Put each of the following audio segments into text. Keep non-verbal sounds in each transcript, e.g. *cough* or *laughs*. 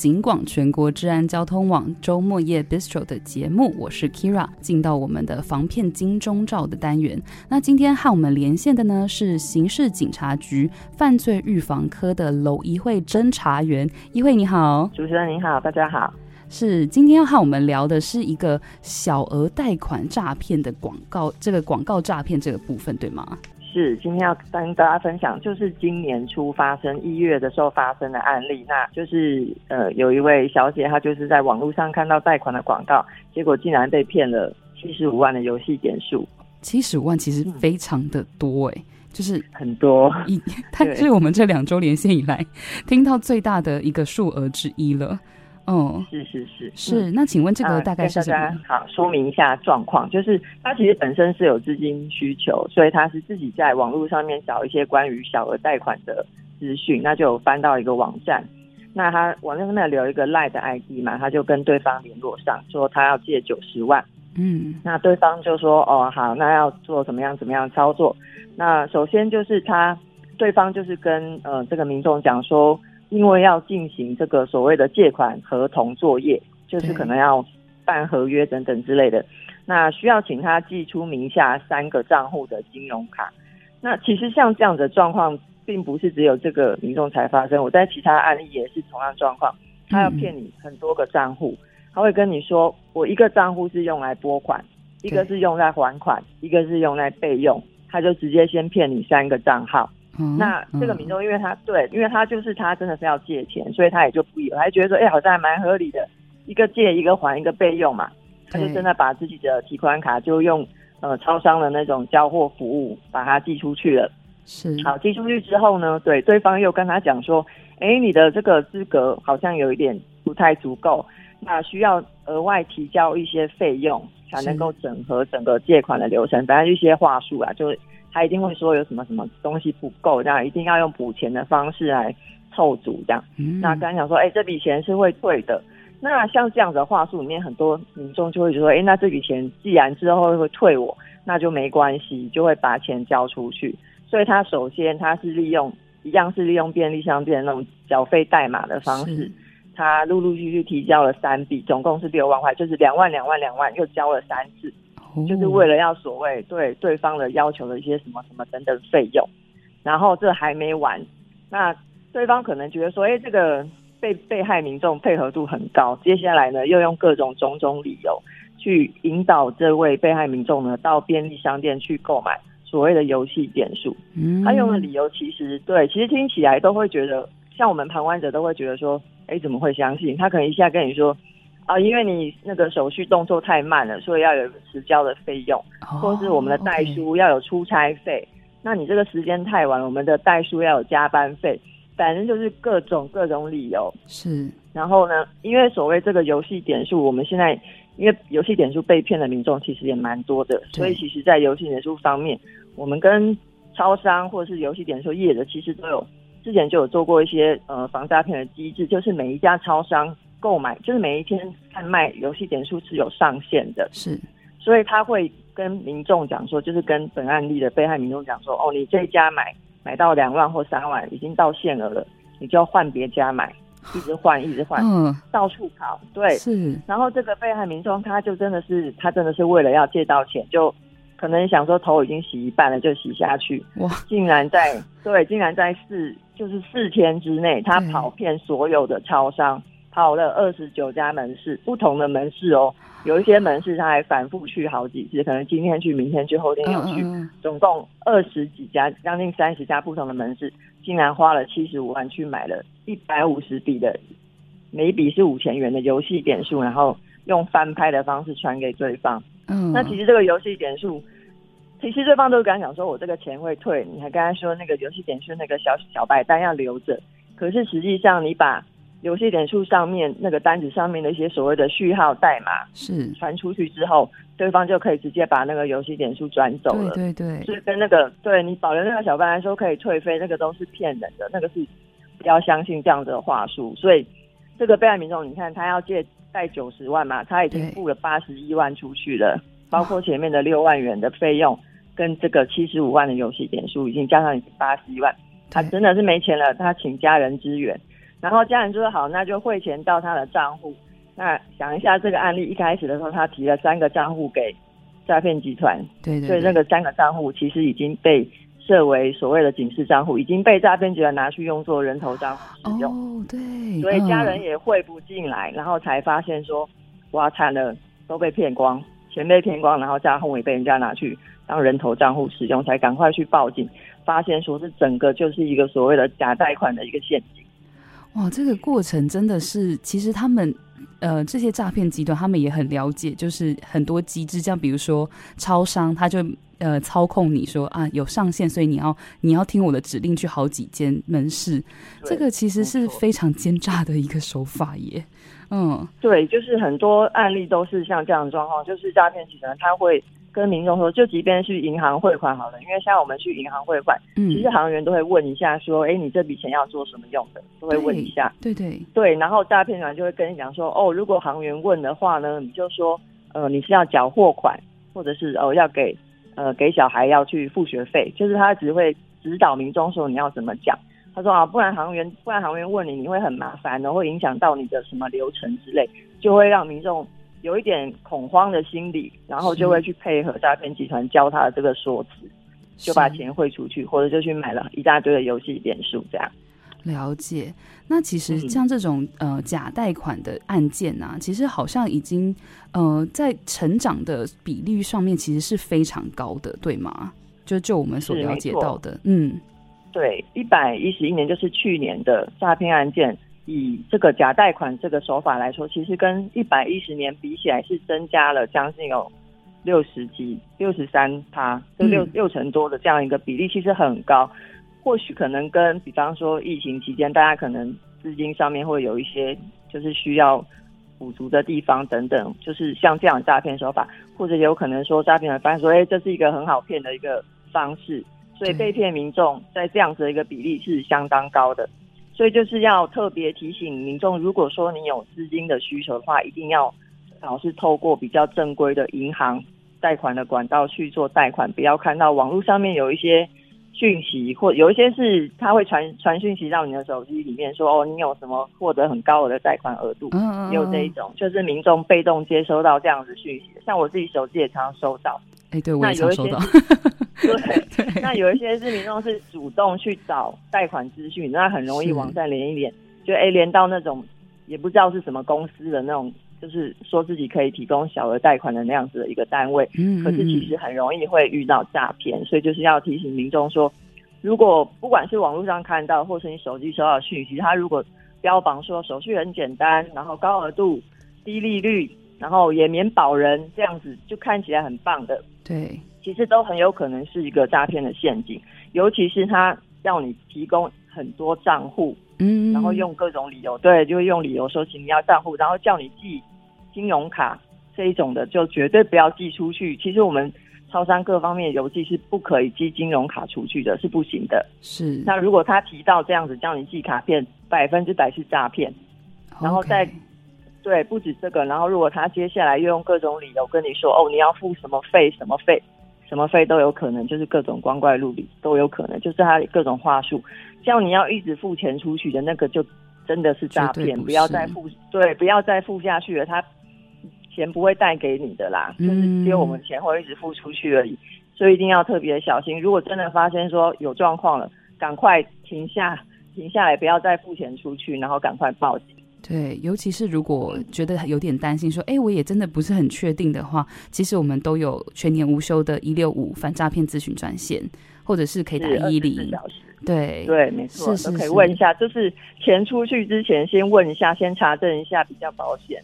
警广全国治安交通网周末夜 Bistro 的节目，我是 Kira，进到我们的防骗金钟罩的单元。那今天和我们连线的呢是刑事警察局犯罪预防科的娄一慧侦查员，一慧你好，主持人你好，大家好。是今天要和我们聊的是一个小额贷款诈骗的广告，这个广告诈骗这个部分对吗？是，今天要跟大家分享，就是今年初发生一月的时候发生的案例。那就是呃，有一位小姐，她就是在网络上看到贷款的广告，结果竟然被骗了七十五万的游戏点数。七十五万其实非常的多哎、欸，就是很多，一，*laughs* 它是我们这两周连线以来听到最大的一个数额之一了。哦，是是是是，那请问这个大概是好，说明一下状况，就是他其实本身是有资金需求，所以他是自己在网络上面找一些关于小额贷款的资讯，那就有翻到一个网站，那他网站那里有一个 LINE 的 ID 嘛，他就跟对方联络上，说他要借九十万，嗯，那对方就说哦好，那要做怎么样怎么样操作？那首先就是他对方就是跟呃这个民众讲说。因为要进行这个所谓的借款合同作业，就是可能要办合约等等之类的，那需要请他寄出名下三个账户的金融卡。那其实像这样的状况，并不是只有这个民众才发生，我在其他案例也是同样状况。他要骗你很多个账户，他会跟你说，我一个账户是用来拨款，一个是用来还款，一个是用来备用，他就直接先骗你三个账号。那这个民众，因为他对，因为他就是他真的是要借钱，所以他也就不以为，他觉得说，哎、欸，好像还蛮合理的，一个借一个还一个备用嘛，他就真的把自己的提款卡就用呃超商的那种交货服务把它寄出去了。是，好，寄出去之后呢，对，对方又跟他讲说，哎、欸，你的这个资格好像有一点不太足够，那需要额外提交一些费用才能够整合整个借款的流程，反正一些话术啊，就。他一定会说有什么什么东西不够，这样一定要用补钱的方式来凑足，这样。嗯、那刚才讲说，哎、欸，这笔钱是会退的。那像这样子的话术里面，很多民众就会说，哎、欸，那这笔钱既然之后会退我，那就没关系，就会把钱交出去。所以他首先他是利用一样是利用便利商店那种缴费代码的方式，他陆陆续续提交了三笔，总共是六万块，就是两万两万两万，又交了三次。就是为了要所谓对对方的要求的一些什么什么等等费用，然后这还没完，那对方可能觉得说，哎，这个被被害民众配合度很高，接下来呢又用各种种种理由去引导这位被害民众呢到便利商店去购买所谓的游戏点数。嗯，他用的理由其实对，其实听起来都会觉得，像我们旁观者都会觉得说，哎，怎么会相信？他可能一下跟你说。啊，因为你那个手续动作太慢了，所以要有迟交的费用，或是我们的代书要有出差费。Oh. 那你这个时间太晚，我们的代书要有加班费，反正就是各种各种理由。是，然后呢，因为所谓这个游戏点数，我们现在因为游戏点数被骗的民众其实也蛮多的，所以其实在游戏点数方面，我们跟超商或者是游戏点数业者其实都有之前就有做过一些呃防诈骗的机制，就是每一家超商。购买就是每一天贩卖游戏点数是有上限的，是，所以他会跟民众讲说，就是跟本案例的被害民众讲说，哦，你这一家买买到两万或三万，已经到限额了，你就要换别家买，一直换一直换，嗯，到处跑，对，是。然后这个被害民众他就真的是，他真的是为了要借到钱，就可能想说头已经洗一半了，就洗下去，哇，竟然在对，竟然在四就是四天之内，他跑遍所有的超商。跑了二十九家门市，不同的门市哦，有一些门市他还反复去好几次，可能今天去，明天去，后天又去，总共二十几家，将近三十家不同的门市，竟然花了七十五万去买了一百五十笔的，每一笔是五千元的游戏点数，然后用翻拍的方式传给对方。嗯，那其实这个游戏点数，其实对方都敢讲说，我这个钱会退，你还跟他说那个游戏点数那个小小白单要留着，可是实际上你把游戏点数上面那个单子上面的一些所谓的序号代码是。传出去之后，对方就可以直接把那个游戏点数转走了。对对对，所以跟那个对你保留那个小白来说可以退费，那个都是骗人的，那个是不要相信这样子的话术。所以这个被害民众，你看他要借贷九十万嘛，他已经付了八十一万出去了，包括前面的六万元的费用跟这个七十五万的游戏点数，已经加上已经八十一万，他真的是没钱了，他请家人支援。然后家人就说好，那就汇钱到他的账户。那想一下这个案例，一开始的时候他提了三个账户给诈骗集团，对，对对，所以那个三个账户其实已经被设为所谓的警示账户，已经被诈骗集团拿去用作人头账户使用。哦，对，所以家人也汇不进来，嗯、然后才发现说，哇，惨了，都被骗光，钱被骗光，然后账户也被人家拿去当人头账户使用，才赶快去报警，发现说是整个就是一个所谓的假贷款的一个陷阱。哇，这个过程真的是，其实他们。呃，这些诈骗集团他们也很了解，就是很多机制，像比如说超商，他就呃操控你说啊有上限，所以你要你要听我的指令去好几间门市，这个其实是非常奸诈的一个手法耶。嗯，对，就是很多案例都是像这样的状况，就是诈骗集团他会。跟民众说，就即便去银行汇款好了，因为像我们去银行汇款，嗯，其实行员都会问一下，说，哎，你这笔钱要做什么用的，都会问一下。对对对，对，然后诈骗团就会跟你讲说，哦，如果行员问的话呢，你就说，呃，你是要缴货款，或者是哦要给呃给小孩要去付学费，就是他只会指导民众说你要怎么讲。他说啊，不然行员不然行员问你，你会很麻烦的，会影响到你的什么流程之类，就会让民众。有一点恐慌的心理，然后就会去配合诈骗集团教他的这个说辞，就把钱汇出去，或者就去买了一大堆的游戏点数，这样。了解。那其实像这种、嗯、呃假贷款的案件呢、啊，其实好像已经呃在成长的比例上面其实是非常高的，对吗？就就我们所了解到的，嗯，对，一百一十一年就是去年的诈骗案件。以这个假贷款这个手法来说，其实跟一百一十年比起来是增加了将近有六十几、六十三趴，就六六成多的这样一个比例，其实很高。或许可能跟比方说疫情期间，大家可能资金上面会有一些就是需要补足的地方等等，就是像这样诈骗手法，或者有可能说诈骗的发现说，哎，这是一个很好骗的一个方式，所以被骗民众在这样子的一个比例是相当高的。所以就是要特别提醒民众，如果说你有资金的需求的话，一定要老是透过比较正规的银行贷款的管道去做贷款，不要看到网络上面有一些讯息，或有一些是他会传传讯息到你的手机里面说，说哦，你有什么获得很高额的贷款额度，也有这一种，就是民众被动接收到这样子讯息，像我自己手机也常常收到。哎，对，我也常收到。*laughs* *laughs* 对，*laughs* 对，那有一些是民众是主动去找贷款资讯，那很容易网站连一连，就哎连到那种也不知道是什么公司的那种，就是说自己可以提供小额贷款的那样子的一个单位，嗯，可是其实很容易会遇到诈骗，所以就是要提醒民众说，如果不管是网络上看到，或是你手机收到的讯息，他如果标榜说手续很简单，然后高额度、低利率。然后也免保人这样子，就看起来很棒的，对，其实都很有可能是一个诈骗的陷阱。尤其是他要你提供很多账户，嗯，然后用各种理由，对，就会用理由说请你要账户，然后叫你寄金融卡这一种的，就绝对不要寄出去。其实我们超商各方面邮寄是不可以寄金融卡出去的，是不行的。是。那如果他提到这样子叫你寄卡片，百分之百是诈骗，然后再。Okay. 对，不止这个，然后如果他接下来又用各种理由跟你说，哦，你要付什么费，什么费，什么费都有可能，就是各种光怪陆离都有可能，就是他各种话术，叫你要一直付钱出去的那个，就真的是诈骗，不，不要再付，对，不要再付下去了，他钱不会带给你的啦，嗯、就是只有我们钱会一直付出去而已，所以一定要特别小心。如果真的发现说有状况了，赶快停下，停下来，不要再付钱出去，然后赶快报警。对，尤其是如果觉得有点担心，说，哎，我也真的不是很确定的话，其实我们都有全年无休的一六五反诈骗咨询专线，或者是可以打一零。对对，没错，是是是，都可以问一下，就是钱出去之前先问一下，先查证一下比较保险。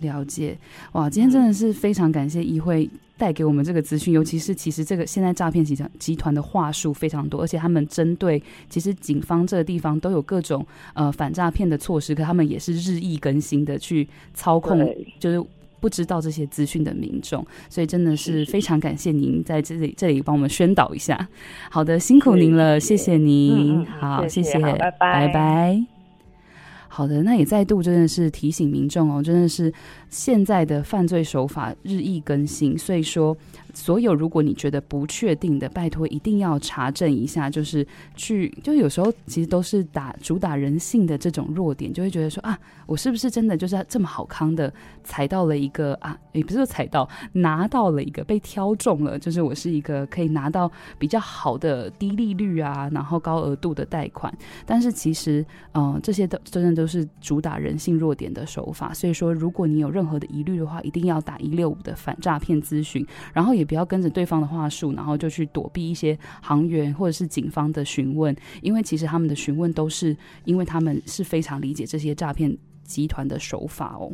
了解，哇，今天真的是非常感谢议会。带给我们这个资讯，尤其是其实这个现在诈骗集团集团的话术非常多，而且他们针对其实警方这个地方都有各种呃反诈骗的措施，可他们也是日益更新的去操控，就是不知道这些资讯的民众，所以真的是非常感谢您在这里这里帮我们宣导一下。好的，辛苦您了，谢谢您，嗯、好，谢谢，谢谢，拜拜。拜拜好的，那也再度真的是提醒民众哦，真的是现在的犯罪手法日益更新，所以说。所有如果你觉得不确定的，拜托一定要查证一下。就是去，就有时候其实都是打主打人性的这种弱点，就会觉得说啊，我是不是真的就是这么好康的踩到了一个啊，也不是说踩到，拿到了一个被挑中了，就是我是一个可以拿到比较好的低利率啊，然后高额度的贷款。但是其实，嗯、这些都真的都是主打人性弱点的手法。所以说，如果你有任何的疑虑的话，一定要打一六五的反诈骗咨询，然后也。不要跟着对方的话术，然后就去躲避一些行员或者是警方的询问，因为其实他们的询问都是因为他们是非常理解这些诈骗集团的手法哦。